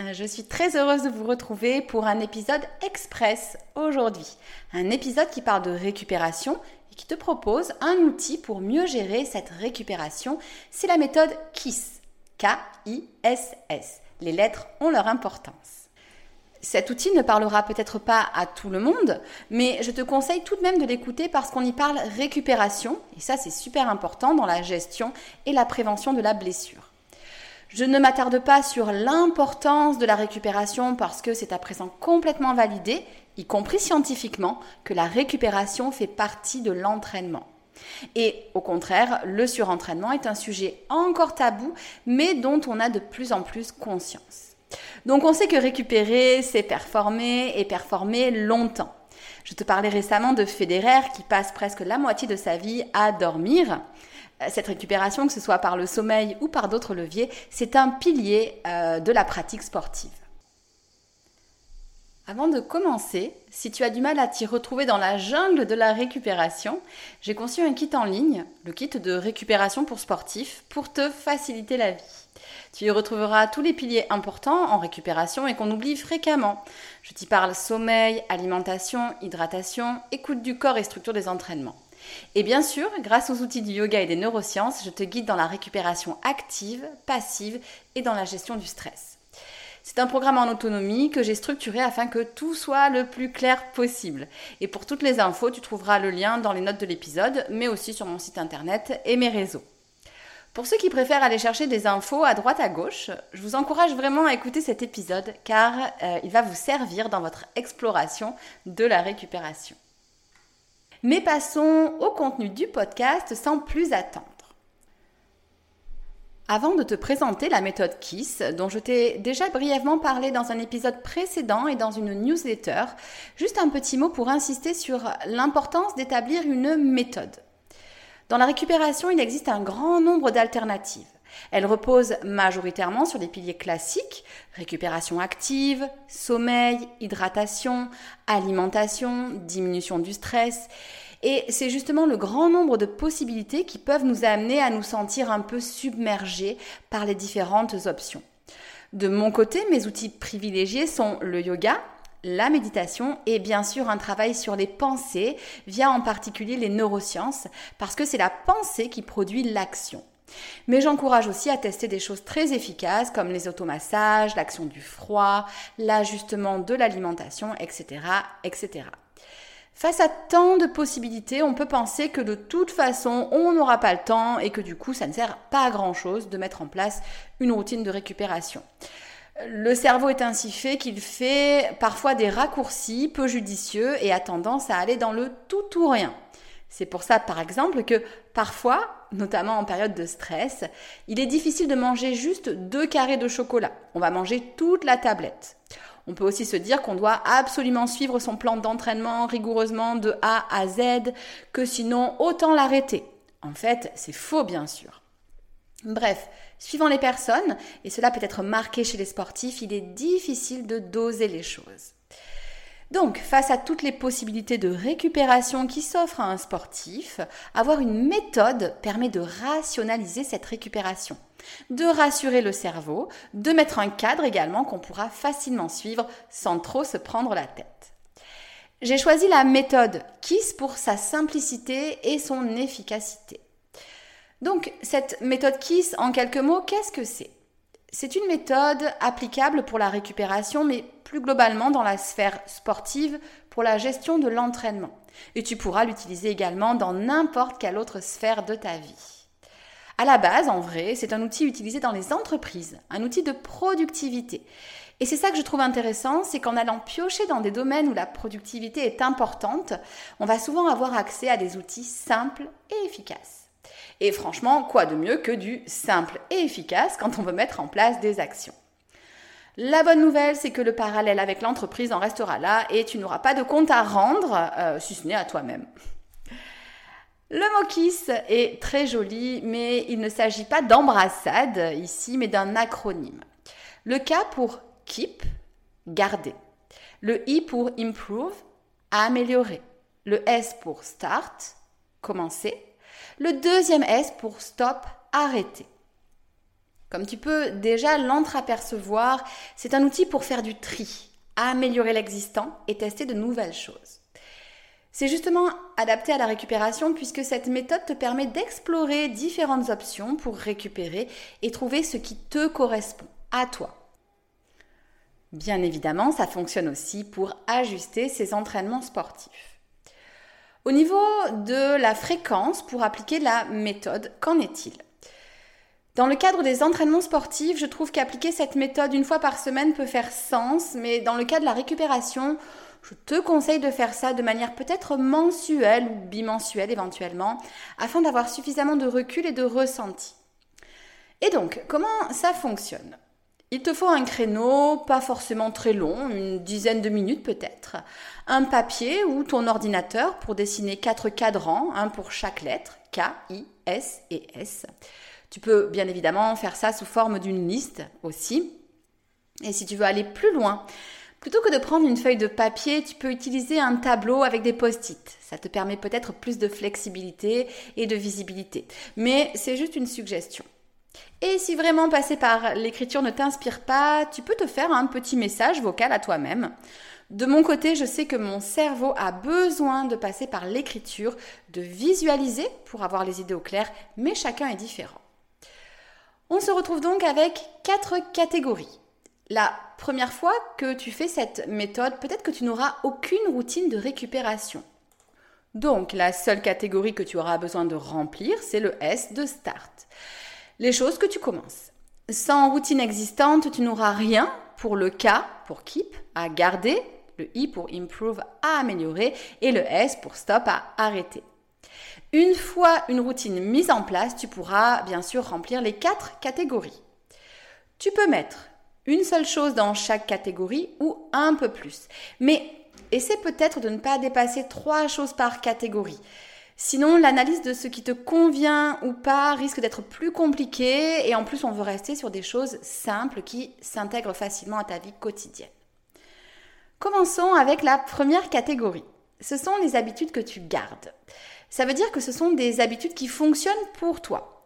Euh, je suis très heureuse de vous retrouver pour un épisode express aujourd'hui. Un épisode qui parle de récupération et qui te propose un outil pour mieux gérer cette récupération. C'est la méthode KISS. K-I-S-S. Les lettres ont leur importance. Cet outil ne parlera peut-être pas à tout le monde, mais je te conseille tout de même de l'écouter parce qu'on y parle récupération, et ça c'est super important dans la gestion et la prévention de la blessure. Je ne m'attarde pas sur l'importance de la récupération parce que c'est à présent complètement validé, y compris scientifiquement, que la récupération fait partie de l'entraînement. Et au contraire, le surentraînement est un sujet encore tabou, mais dont on a de plus en plus conscience. Donc on sait que récupérer, c'est performer et performer longtemps. Je te parlais récemment de Federer qui passe presque la moitié de sa vie à dormir. Euh, cette récupération, que ce soit par le sommeil ou par d'autres leviers, c'est un pilier euh, de la pratique sportive. Avant de commencer, si tu as du mal à t'y retrouver dans la jungle de la récupération, j'ai conçu un kit en ligne, le kit de récupération pour sportifs, pour te faciliter la vie. Tu y retrouveras tous les piliers importants en récupération et qu'on oublie fréquemment. Je t'y parle sommeil, alimentation, hydratation, écoute du corps et structure des entraînements. Et bien sûr, grâce aux outils du yoga et des neurosciences, je te guide dans la récupération active, passive et dans la gestion du stress. C'est un programme en autonomie que j'ai structuré afin que tout soit le plus clair possible. Et pour toutes les infos, tu trouveras le lien dans les notes de l'épisode, mais aussi sur mon site internet et mes réseaux. Pour ceux qui préfèrent aller chercher des infos à droite à gauche, je vous encourage vraiment à écouter cet épisode car euh, il va vous servir dans votre exploration de la récupération. Mais passons au contenu du podcast sans plus attendre. Avant de te présenter la méthode KISS, dont je t'ai déjà brièvement parlé dans un épisode précédent et dans une newsletter, juste un petit mot pour insister sur l'importance d'établir une méthode. Dans la récupération, il existe un grand nombre d'alternatives. Elle repose majoritairement sur des piliers classiques, récupération active, sommeil, hydratation, alimentation, diminution du stress. Et c'est justement le grand nombre de possibilités qui peuvent nous amener à nous sentir un peu submergés par les différentes options. De mon côté, mes outils privilégiés sont le yoga, la méditation et bien sûr un travail sur les pensées via en particulier les neurosciences parce que c'est la pensée qui produit l'action. Mais j'encourage aussi à tester des choses très efficaces comme les automassages, l'action du froid, l'ajustement de l'alimentation, etc., etc. Face à tant de possibilités, on peut penser que de toute façon, on n'aura pas le temps et que du coup, ça ne sert pas à grand-chose de mettre en place une routine de récupération. Le cerveau est ainsi fait qu'il fait parfois des raccourcis peu judicieux et a tendance à aller dans le tout ou rien. C'est pour ça, par exemple, que parfois, notamment en période de stress, il est difficile de manger juste deux carrés de chocolat. On va manger toute la tablette. On peut aussi se dire qu'on doit absolument suivre son plan d'entraînement rigoureusement de A à Z, que sinon autant l'arrêter. En fait, c'est faux bien sûr. Bref, suivant les personnes, et cela peut être marqué chez les sportifs, il est difficile de doser les choses. Donc, face à toutes les possibilités de récupération qui s'offrent à un sportif, avoir une méthode permet de rationaliser cette récupération, de rassurer le cerveau, de mettre un cadre également qu'on pourra facilement suivre sans trop se prendre la tête. J'ai choisi la méthode KISS pour sa simplicité et son efficacité. Donc, cette méthode KISS, en quelques mots, qu'est-ce que c'est? C'est une méthode applicable pour la récupération, mais plus globalement dans la sphère sportive pour la gestion de l'entraînement. Et tu pourras l'utiliser également dans n'importe quelle autre sphère de ta vie. À la base, en vrai, c'est un outil utilisé dans les entreprises, un outil de productivité. Et c'est ça que je trouve intéressant, c'est qu'en allant piocher dans des domaines où la productivité est importante, on va souvent avoir accès à des outils simples et efficaces. Et franchement, quoi de mieux que du simple et efficace quand on veut mettre en place des actions. La bonne nouvelle, c'est que le parallèle avec l'entreprise en restera là et tu n'auras pas de compte à rendre, euh, si ce n'est à toi-même. Le mot kiss est très joli, mais il ne s'agit pas d'embrassade ici, mais d'un acronyme. Le K pour keep, garder. Le I pour improve, améliorer. Le S pour start, commencer. Le deuxième S pour stop, arrêter. Comme tu peux déjà l'entreapercevoir, c'est un outil pour faire du tri, améliorer l'existant et tester de nouvelles choses. C'est justement adapté à la récupération puisque cette méthode te permet d'explorer différentes options pour récupérer et trouver ce qui te correspond à toi. Bien évidemment, ça fonctionne aussi pour ajuster ses entraînements sportifs. Au niveau de la fréquence pour appliquer la méthode, qu'en est-il? Dans le cadre des entraînements sportifs, je trouve qu'appliquer cette méthode une fois par semaine peut faire sens, mais dans le cas de la récupération, je te conseille de faire ça de manière peut-être mensuelle ou bimensuelle éventuellement, afin d'avoir suffisamment de recul et de ressenti. Et donc, comment ça fonctionne? Il te faut un créneau, pas forcément très long, une dizaine de minutes peut-être, un papier ou ton ordinateur pour dessiner quatre cadrans, un pour chaque lettre, K, I, S et S. Tu peux bien évidemment faire ça sous forme d'une liste aussi. Et si tu veux aller plus loin, plutôt que de prendre une feuille de papier, tu peux utiliser un tableau avec des post-it. Ça te permet peut-être plus de flexibilité et de visibilité. Mais c'est juste une suggestion. Et si vraiment passer par l'écriture ne t'inspire pas, tu peux te faire un petit message vocal à toi-même. De mon côté, je sais que mon cerveau a besoin de passer par l'écriture, de visualiser pour avoir les idées au clair, mais chacun est différent. On se retrouve donc avec quatre catégories. La première fois que tu fais cette méthode, peut-être que tu n'auras aucune routine de récupération. Donc la seule catégorie que tu auras besoin de remplir, c'est le S de start les choses que tu commences. Sans routine existante, tu n'auras rien pour le K pour keep, à garder, le I pour improve, à améliorer, et le S pour stop, à arrêter. Une fois une routine mise en place, tu pourras bien sûr remplir les quatre catégories. Tu peux mettre une seule chose dans chaque catégorie ou un peu plus. Mais essaie peut-être de ne pas dépasser trois choses par catégorie. Sinon, l'analyse de ce qui te convient ou pas risque d'être plus compliquée et en plus, on veut rester sur des choses simples qui s'intègrent facilement à ta vie quotidienne. Commençons avec la première catégorie. Ce sont les habitudes que tu gardes. Ça veut dire que ce sont des habitudes qui fonctionnent pour toi.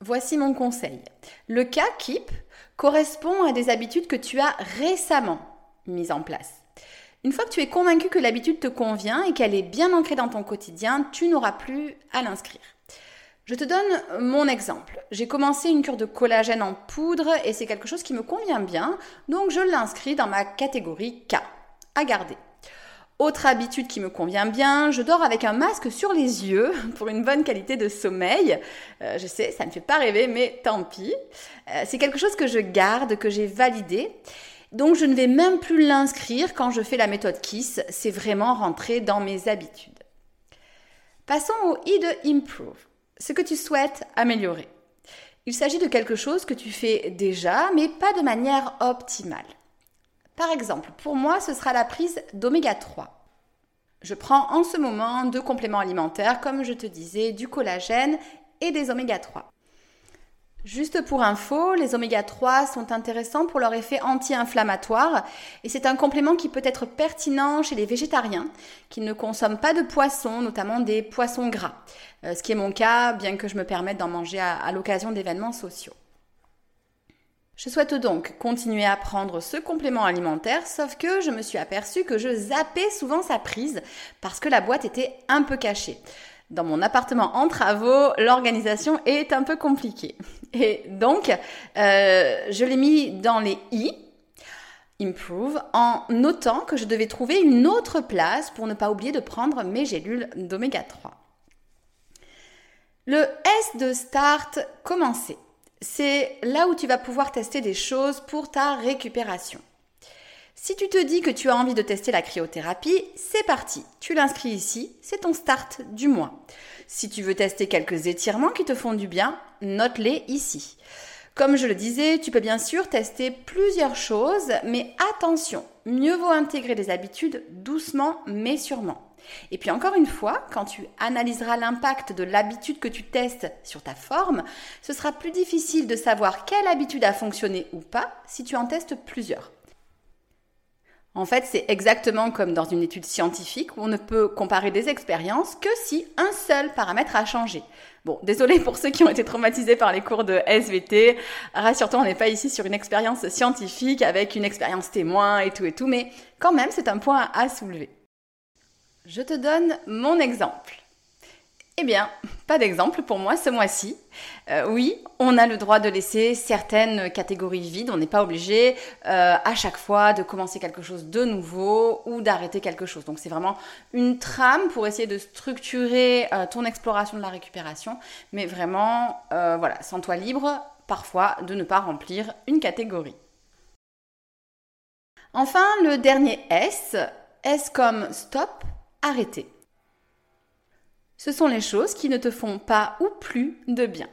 Voici mon conseil. Le cas Keep correspond à des habitudes que tu as récemment mises en place. Une fois que tu es convaincu que l'habitude te convient et qu'elle est bien ancrée dans ton quotidien, tu n'auras plus à l'inscrire. Je te donne mon exemple. J'ai commencé une cure de collagène en poudre et c'est quelque chose qui me convient bien, donc je l'inscris dans ma catégorie K, à garder. Autre habitude qui me convient bien, je dors avec un masque sur les yeux pour une bonne qualité de sommeil. Euh, je sais, ça ne fait pas rêver, mais tant pis. Euh, c'est quelque chose que je garde, que j'ai validé. Donc je ne vais même plus l'inscrire quand je fais la méthode KISS, c'est vraiment rentré dans mes habitudes. Passons au I de Improve, ce que tu souhaites améliorer. Il s'agit de quelque chose que tu fais déjà, mais pas de manière optimale. Par exemple, pour moi, ce sera la prise d'oméga 3. Je prends en ce moment deux compléments alimentaires, comme je te disais, du collagène et des oméga 3. Juste pour info, les oméga 3 sont intéressants pour leur effet anti-inflammatoire et c'est un complément qui peut être pertinent chez les végétariens qui ne consomment pas de poissons, notamment des poissons gras, euh, ce qui est mon cas bien que je me permette d'en manger à, à l'occasion d'événements sociaux. Je souhaite donc continuer à prendre ce complément alimentaire, sauf que je me suis aperçue que je zappais souvent sa prise parce que la boîte était un peu cachée. Dans mon appartement en travaux, l'organisation est un peu compliquée. Et donc, euh, je l'ai mis dans les I, improve, en notant que je devais trouver une autre place pour ne pas oublier de prendre mes gélules d'oméga 3. Le S de start, commencer. C'est là où tu vas pouvoir tester des choses pour ta récupération. Si tu te dis que tu as envie de tester la cryothérapie, c'est parti. Tu l'inscris ici, c'est ton start du mois. Si tu veux tester quelques étirements qui te font du bien, note-les ici. Comme je le disais, tu peux bien sûr tester plusieurs choses, mais attention, mieux vaut intégrer des habitudes doucement mais sûrement. Et puis encore une fois, quand tu analyseras l'impact de l'habitude que tu testes sur ta forme, ce sera plus difficile de savoir quelle habitude a fonctionné ou pas si tu en testes plusieurs. En fait, c'est exactement comme dans une étude scientifique où on ne peut comparer des expériences que si un seul paramètre a changé. Bon, désolé pour ceux qui ont été traumatisés par les cours de SVT. Rassure-toi, on n'est pas ici sur une expérience scientifique avec une expérience témoin et tout et tout, mais quand même, c'est un point à soulever. Je te donne mon exemple. Eh bien, pas d'exemple pour moi ce mois-ci. Euh, oui, on a le droit de laisser certaines catégories vides. On n'est pas obligé euh, à chaque fois de commencer quelque chose de nouveau ou d'arrêter quelque chose. Donc c'est vraiment une trame pour essayer de structurer euh, ton exploration de la récupération. Mais vraiment, voilà, sens-toi libre parfois de ne pas remplir une catégorie. Enfin, le dernier S, S comme stop, arrêter ce sont les choses qui ne te font pas ou plus de bien.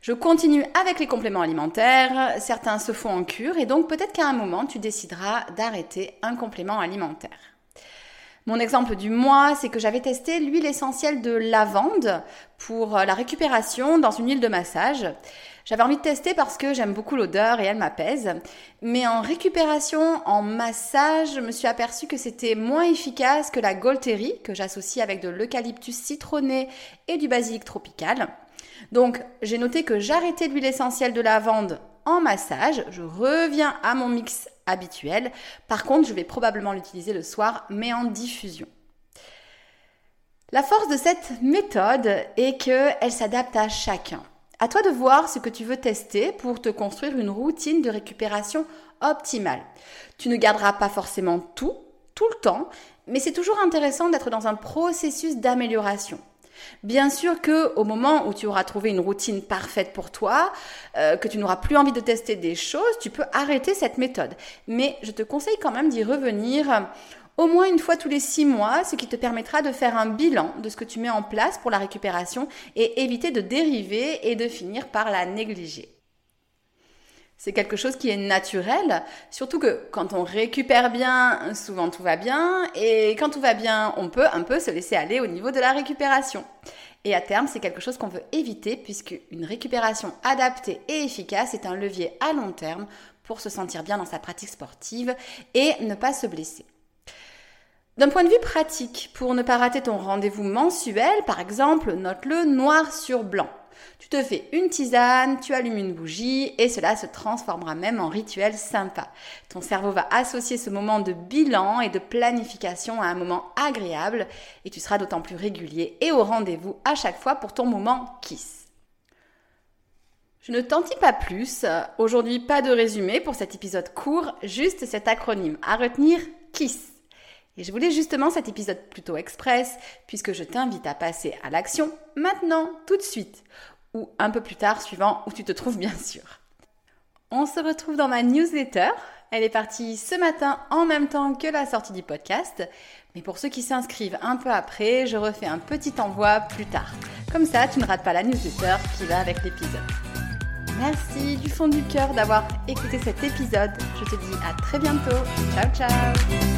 Je continue avec les compléments alimentaires, certains se font en cure et donc peut-être qu'à un moment tu décideras d'arrêter un complément alimentaire. Mon exemple du mois, c'est que j'avais testé l'huile essentielle de lavande pour la récupération dans une huile de massage. J'avais envie de tester parce que j'aime beaucoup l'odeur et elle m'apaise. Mais en récupération, en massage, je me suis aperçue que c'était moins efficace que la Golteri, que j'associe avec de l'eucalyptus citronné et du basilic tropical. Donc, j'ai noté que j'arrêtais l'huile essentielle de lavande en massage. Je reviens à mon mix habituel. Par contre, je vais probablement l'utiliser le soir, mais en diffusion. La force de cette méthode est qu'elle s'adapte à chacun. À toi de voir ce que tu veux tester pour te construire une routine de récupération optimale. Tu ne garderas pas forcément tout, tout le temps, mais c'est toujours intéressant d'être dans un processus d'amélioration. Bien sûr que au moment où tu auras trouvé une routine parfaite pour toi, euh, que tu n'auras plus envie de tester des choses, tu peux arrêter cette méthode. Mais je te conseille quand même d'y revenir au moins une fois tous les six mois, ce qui te permettra de faire un bilan de ce que tu mets en place pour la récupération et éviter de dériver et de finir par la négliger. C'est quelque chose qui est naturel, surtout que quand on récupère bien, souvent tout va bien, et quand tout va bien, on peut un peu se laisser aller au niveau de la récupération. Et à terme, c'est quelque chose qu'on veut éviter puisque une récupération adaptée et efficace est un levier à long terme pour se sentir bien dans sa pratique sportive et ne pas se blesser. D'un point de vue pratique, pour ne pas rater ton rendez-vous mensuel, par exemple, note-le noir sur blanc. Tu te fais une tisane, tu allumes une bougie et cela se transformera même en rituel sympa. Ton cerveau va associer ce moment de bilan et de planification à un moment agréable et tu seras d'autant plus régulier et au rendez-vous à chaque fois pour ton moment kiss. Je ne t'en dis pas plus. Aujourd'hui, pas de résumé pour cet épisode court, juste cet acronyme à retenir KISS. Et je voulais justement cet épisode plutôt express, puisque je t'invite à passer à l'action maintenant, tout de suite, ou un peu plus tard, suivant où tu te trouves bien sûr. On se retrouve dans ma newsletter. Elle est partie ce matin en même temps que la sortie du podcast. Mais pour ceux qui s'inscrivent un peu après, je refais un petit envoi plus tard. Comme ça, tu ne rates pas la newsletter qui va avec l'épisode. Merci du fond du cœur d'avoir écouté cet épisode. Je te dis à très bientôt. Ciao ciao